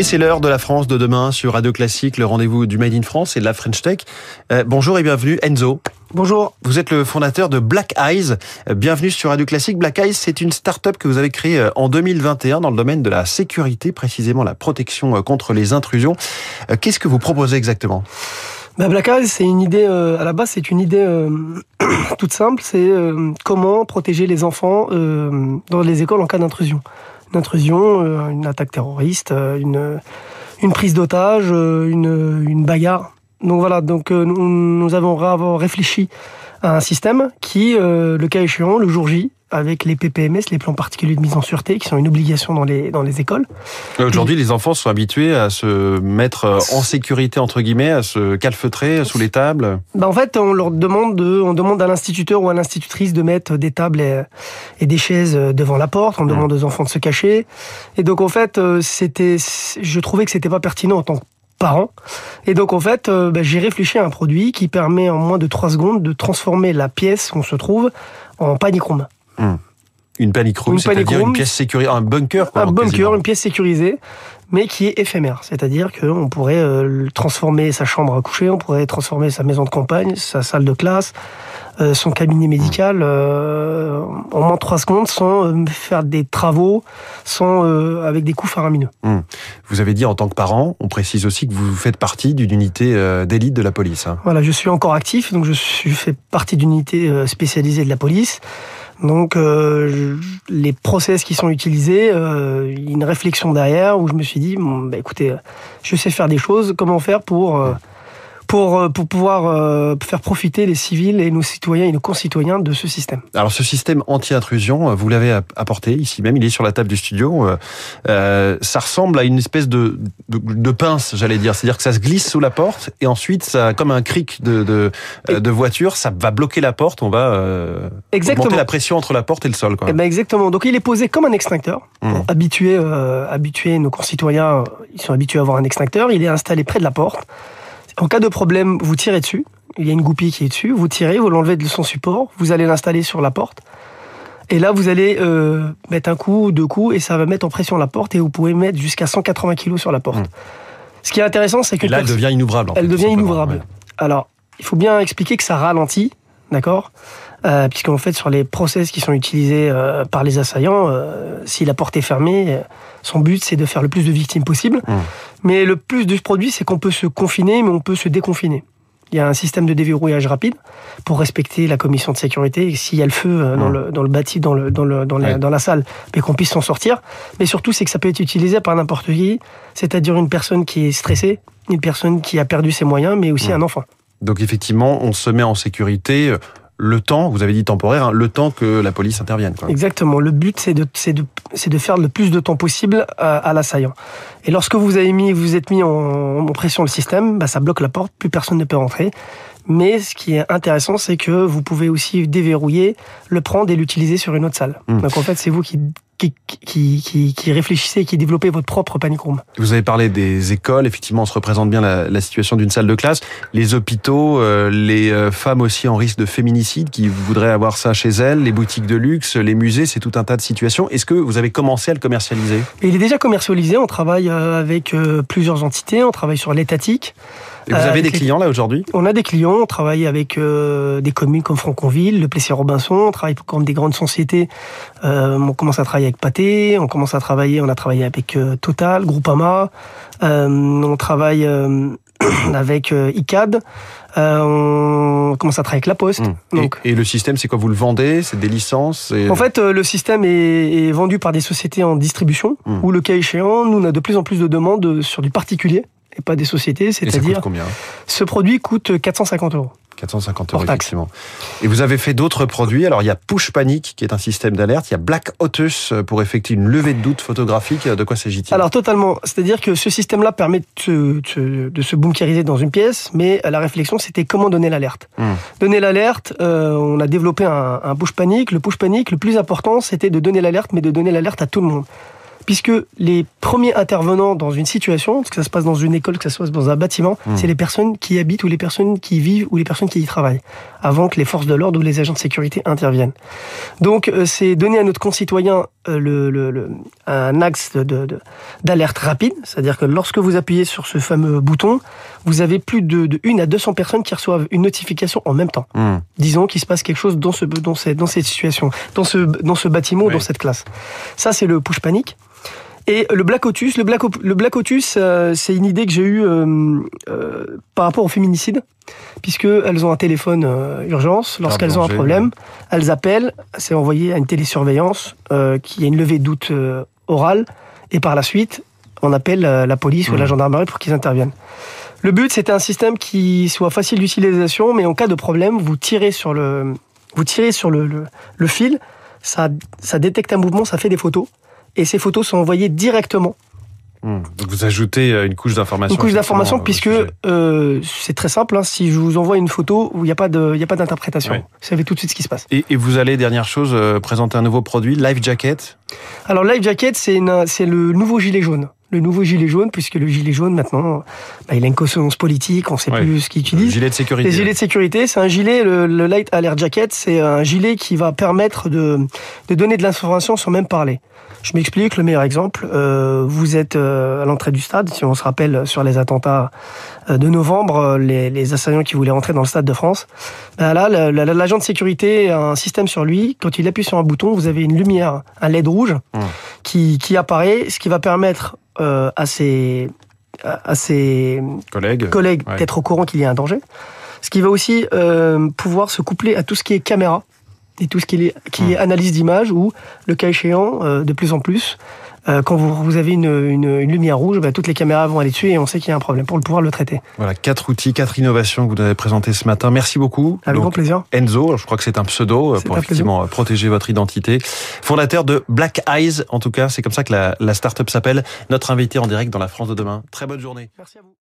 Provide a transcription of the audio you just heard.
Et c'est l'heure de la France de demain sur Radio Classique, le rendez-vous du Made in France et de la French Tech. Euh, bonjour et bienvenue Enzo. Bonjour. Vous êtes le fondateur de Black Eyes. Euh, bienvenue sur Radio Classique. Black Eyes, c'est une start-up que vous avez créée euh, en 2021 dans le domaine de la sécurité, précisément la protection contre les intrusions. Qu'est-ce que vous proposez exactement? Bah Black Eyes, c'est une idée, à la base, c'est une idée toute simple, c'est comment protéger les enfants dans les écoles en cas d'intrusion intrusion, euh, une attaque terroriste, euh, une, une prise d'otage, euh, une, une bagarre. Donc voilà, donc nous, nous avons réfléchi à un système qui, le cas échéant, le jour J, avec les PPMS, les plans particuliers de mise en sûreté, qui sont une obligation dans les, dans les écoles. Aujourd'hui, les enfants sont habitués à se mettre en sécurité, entre guillemets, à se calfeutrer sous les tables ben En fait, on leur demande, de, on demande à l'instituteur ou à l'institutrice de mettre des tables et, et, des chaises devant la porte, on demande aux enfants de se cacher. Et donc, en fait, euh, c'était, je trouvais que c'était pas pertinent en tant que parent. Et donc en fait, euh, ben, j'ai réfléchi à un produit qui permet en moins de 3 secondes de transformer la pièce où on se trouve en panic room. Hmm. Une panic room, c'est-à-dire une pièce sécurisée, un bunker. un bunker, une pièce sécurisée, mais qui est éphémère. C'est-à-dire qu'on pourrait euh, transformer sa chambre à coucher, on pourrait transformer sa maison de campagne, sa salle de classe, euh, son cabinet médical euh, en moins de 3 secondes sans faire des travaux, sans avec des coûts faramineux. Hmm. Vous avez dit en tant que parent, on précise aussi que vous faites partie d'une unité d'élite de la police. Hein. Voilà, je suis encore actif, donc je suis, fais partie d'une unité spécialisée de la police. Donc euh, les process qui sont utilisés, euh, une réflexion derrière où je me suis dit, bon, bah, écoutez, je sais faire des choses, comment faire pour euh, pour, euh, pour pouvoir euh, faire profiter les civils et nos citoyens et nos concitoyens de ce système. Alors ce système anti-intrusion, euh, vous l'avez apporté ici même, il est sur la table du studio. Euh, ça ressemble à une espèce de, de, de pince, j'allais dire. C'est-à-dire que ça se glisse sous la porte et ensuite, ça, comme un cric de, de, de voiture, ça va bloquer la porte. On va euh, augmenter la pression entre la porte et le sol. Quoi. Et eh ben exactement. Donc il est posé comme un extincteur. Mmh. Habitué, euh, habitué, nos concitoyens, ils sont habitués à avoir un extincteur. Il est installé près de la porte. En cas de problème, vous tirez dessus. Il y a une goupille qui est dessus. Vous tirez, vous l'enlevez de son support. Vous allez l'installer sur la porte. Et là, vous allez euh, mettre un coup, deux coups, et ça va mettre en pression la porte. Et vous pouvez mettre jusqu'à 180 kg sur la porte. Mmh. Ce qui est intéressant, c'est que... là, elle devient inouvrable. elle devient inouvrable. Alors, il faut bien expliquer que ça ralentit, d'accord euh, Puisqu'en fait, sur les process qui sont utilisés euh, par les assaillants, euh, si la porte est fermée, euh, son but, c'est de faire le plus de victimes possible. Mmh. Mais le plus de ce produit, c'est qu'on peut se confiner, mais on peut se déconfiner. Il y a un système de déverrouillage rapide pour respecter la commission de sécurité. S'il y a le feu euh, dans, mmh. le, dans le bâti, dans, le, dans, le, dans, la, dans la salle, mais qu'on puisse s'en sortir. Mais surtout, c'est que ça peut être utilisé par n'importe qui, c'est-à-dire une personne qui est stressée, une personne qui a perdu ses moyens, mais aussi mmh. un enfant. Donc effectivement, on se met en sécurité le temps, vous avez dit temporaire, hein, le temps que la police intervienne. Quoi. Exactement. Le but, c'est de, de, de faire le plus de temps possible à, à l'assaillant. Et lorsque vous avez mis, vous êtes mis en, en pression le système, bah, ça bloque la porte, plus personne ne peut rentrer. Mais ce qui est intéressant, c'est que vous pouvez aussi déverrouiller, le prendre et l'utiliser sur une autre salle. Mmh. Donc en fait, c'est vous qui qui, qui, qui, qui réfléchissez qui développez votre propre panic room. Vous avez parlé des écoles, effectivement, on se représente bien la, la situation d'une salle de classe. Les hôpitaux, euh, les euh, femmes aussi en risque de féminicide qui voudraient avoir ça chez elles, les boutiques de luxe, les musées, c'est tout un tas de situations. Est-ce que vous avez commencé à le commercialiser? Il est déjà commercialisé, on travaille euh, avec plusieurs entités, on travaille sur l'étatique. Et vous avez des clients là aujourd'hui? On a des clients, on travaille avec euh, des communes comme Franconville, le Plessis-Robinson, on travaille comme des grandes sociétés. Euh, on commence à travailler avec Pathé, on commence à travailler, on a travaillé avec euh, Total, Groupama, euh, on travaille euh, avec ICAD. on commence à travailler avec La Poste. Mmh. Donc, et, et, le système, c'est quoi? Vous le vendez C'est des licences En fait, le système est, est, vendu par des sociétés en distribution, mmh. où le cas échéant, nous, on a de plus en plus de demandes sur du particulier et pas des sociétés. C'est-à-dire, ce produit coûte 450 euros. 450 euros, effectivement. Et vous avez fait d'autres produits. Alors, il y a Push Panic, qui est un système d'alerte. Il y a Black Otus pour effectuer une levée de doute photographique. De quoi s'agit-il? Alors, totalement. C'est-à-dire que ce système-là permet de, de, de, se bunkériser dans une pièce, mais la réflexion, c'était comment donner l'alerte. Hum. Donner l'alerte, euh, on a développé un, un Push Panic. Le Push Panic, le plus important, c'était de donner l'alerte, mais de donner l'alerte à tout le monde. Puisque les premiers intervenants dans une situation, que ça se passe dans une école, que ça se passe dans un bâtiment, Hmm. c'est les personnes qui y habitent ou les personnes qui y vivent ou les personnes qui y travaillent, avant que les forces de l'ordre ou les agents de sécurité interviennent. Donc, euh, c'est donner à notre concitoyen euh, le, le- le- un axe de- de- de- d'alerte rapide, c'est-à-dire que lorsque vous appuyez sur ce fameux bouton, vous avez plus de, de 1 à 200 personnes qui reçoivent une notification en même temps Hmm. disons qu'il se passe quelque chose dans ce dans cette dans cette situation, dans ce dans ce bâtiment ou dans cette classe. Ça c'est le push panic. Et le Black Otus, le Black, le Black Otus, euh, c'est une idée que j'ai eue euh, euh, par rapport au féminicide, puisque elles ont un téléphone euh, urgence. Lorsqu'elles ont un problème, elles appellent, c'est envoyé à une télésurveillance euh, qui a une levée de doute euh, orale, et par la suite, on appelle la police ou la gendarmerie pour qu'ils interviennent. Le but, c'était un système qui soit facile d'utilisation, mais en cas de problème, vous tirez sur le, vous tirez sur le, le, le fil, ça, ça détecte un mouvement, ça fait des photos, et ces photos sont envoyées directement. Hmm. Donc vous ajoutez euh, une couche d'information. Une couche d'information, effectivement, puisque euh, euh, c'est très simple. hein, si je vous envoie une photo où il n'y a pas de, il y a pas d'interprétation, vous savez tout de suite ce qui se passe. Et, et vous allez, dernière chose, euh, présenter un nouveau produit, Life Jacket? Alors Life Jacket, c'est le nouveau gilet jaune. Le nouveau gilet jaune, puisque le gilet jaune maintenant, bah, il a une consonance politique, on ne sait Ouais. plus ce qu'il Le utilise. Gilet de sécurité. Les gilets de sécurité, c'est un gilet, le, le Light Alert Jacket, c'est un gilet qui va permettre de, de donner de l'information sans même parler. Je m'explique, le meilleur exemple, euh, vous êtes euh, à l'entrée du stade, si on se rappelle sur les attentats euh, de novembre, euh, les, les assaillants qui voulaient rentrer dans le stade de France, ben là, la- la- l'agent de sécurité a un système sur lui, quand il appuie sur un bouton, vous avez une lumière, un LED rouge, Hum. qui, qui apparaît, ce qui va permettre euh, à ses à ses Collègue. collègues Ouais. d'être au courant qu'il y a un danger. Ce qui va aussi euh, pouvoir se coupler à tout ce qui est caméra et tout ce qui est, qui est analyse d'image ou, le cas échéant, euh, de plus en plus, euh, quand vous, vous avez une, une, une lumière rouge, bah, toutes les caméras vont aller dessus et on sait qu'il y a un problème pour pouvoir le traiter. Voilà, quatre outils, quatre innovations que vous nous avez présentées ce matin. Merci beaucoup. Avec Donc, grand plaisir. Enzo, je crois que c'est un pseudo euh, pour effectivement protéger votre identité. Fondateur de Black Eyes, en tout cas, c'est comme ça que la, la start-up s'appelle. Notre invité en direct dans la France de demain. Très bonne journée. Merci à vous.